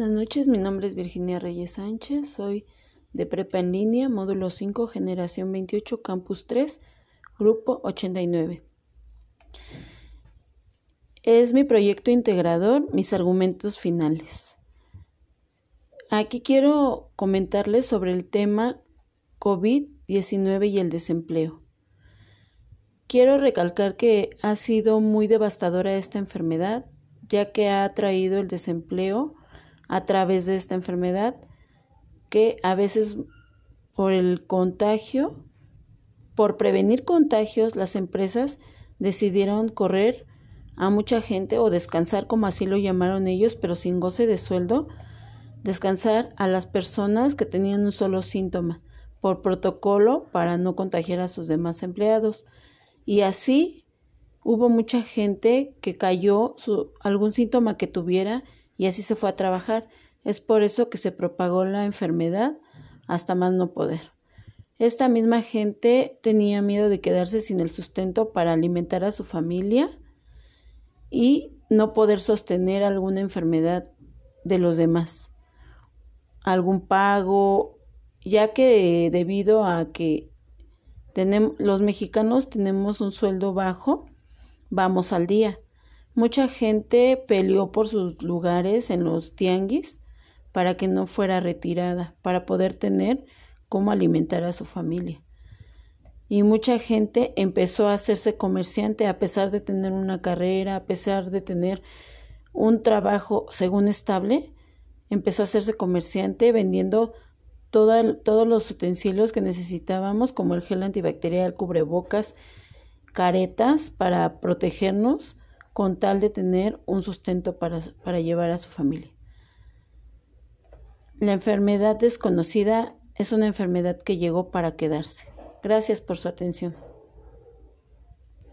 Buenas noches, mi nombre es Virginia Reyes Sánchez, soy de Prepa en línea, módulo 5, generación 28, campus 3, grupo 89. Es mi proyecto integrador, mis argumentos finales. Aquí quiero comentarles sobre el tema COVID-19 y el desempleo. Quiero recalcar que ha sido muy devastadora esta enfermedad, ya que ha traído el desempleo a través de esta enfermedad que a veces por el contagio, por prevenir contagios, las empresas decidieron correr a mucha gente o descansar, como así lo llamaron ellos, pero sin goce de sueldo, descansar a las personas que tenían un solo síntoma por protocolo para no contagiar a sus demás empleados. Y así hubo mucha gente que cayó su, algún síntoma que tuviera y así se fue a trabajar. Es por eso que se propagó la enfermedad hasta más no poder. Esta misma gente tenía miedo de quedarse sin el sustento para alimentar a su familia y no poder sostener alguna enfermedad de los demás, algún pago, ya que debido a que los mexicanos tenemos un sueldo bajo, vamos al día. Mucha gente peleó por sus lugares en los tianguis para que no fuera retirada, para poder tener cómo alimentar a su familia. Y mucha gente empezó a hacerse comerciante a pesar de tener una carrera, a pesar de tener un trabajo según estable, empezó a hacerse comerciante vendiendo todos los utensilios que necesitábamos, como el gel antibacterial, cubrebocas, caretas para protegernos con tal de tener un sustento para, para llevar a su familia. La enfermedad desconocida es una enfermedad que llegó para quedarse. Gracias por su atención.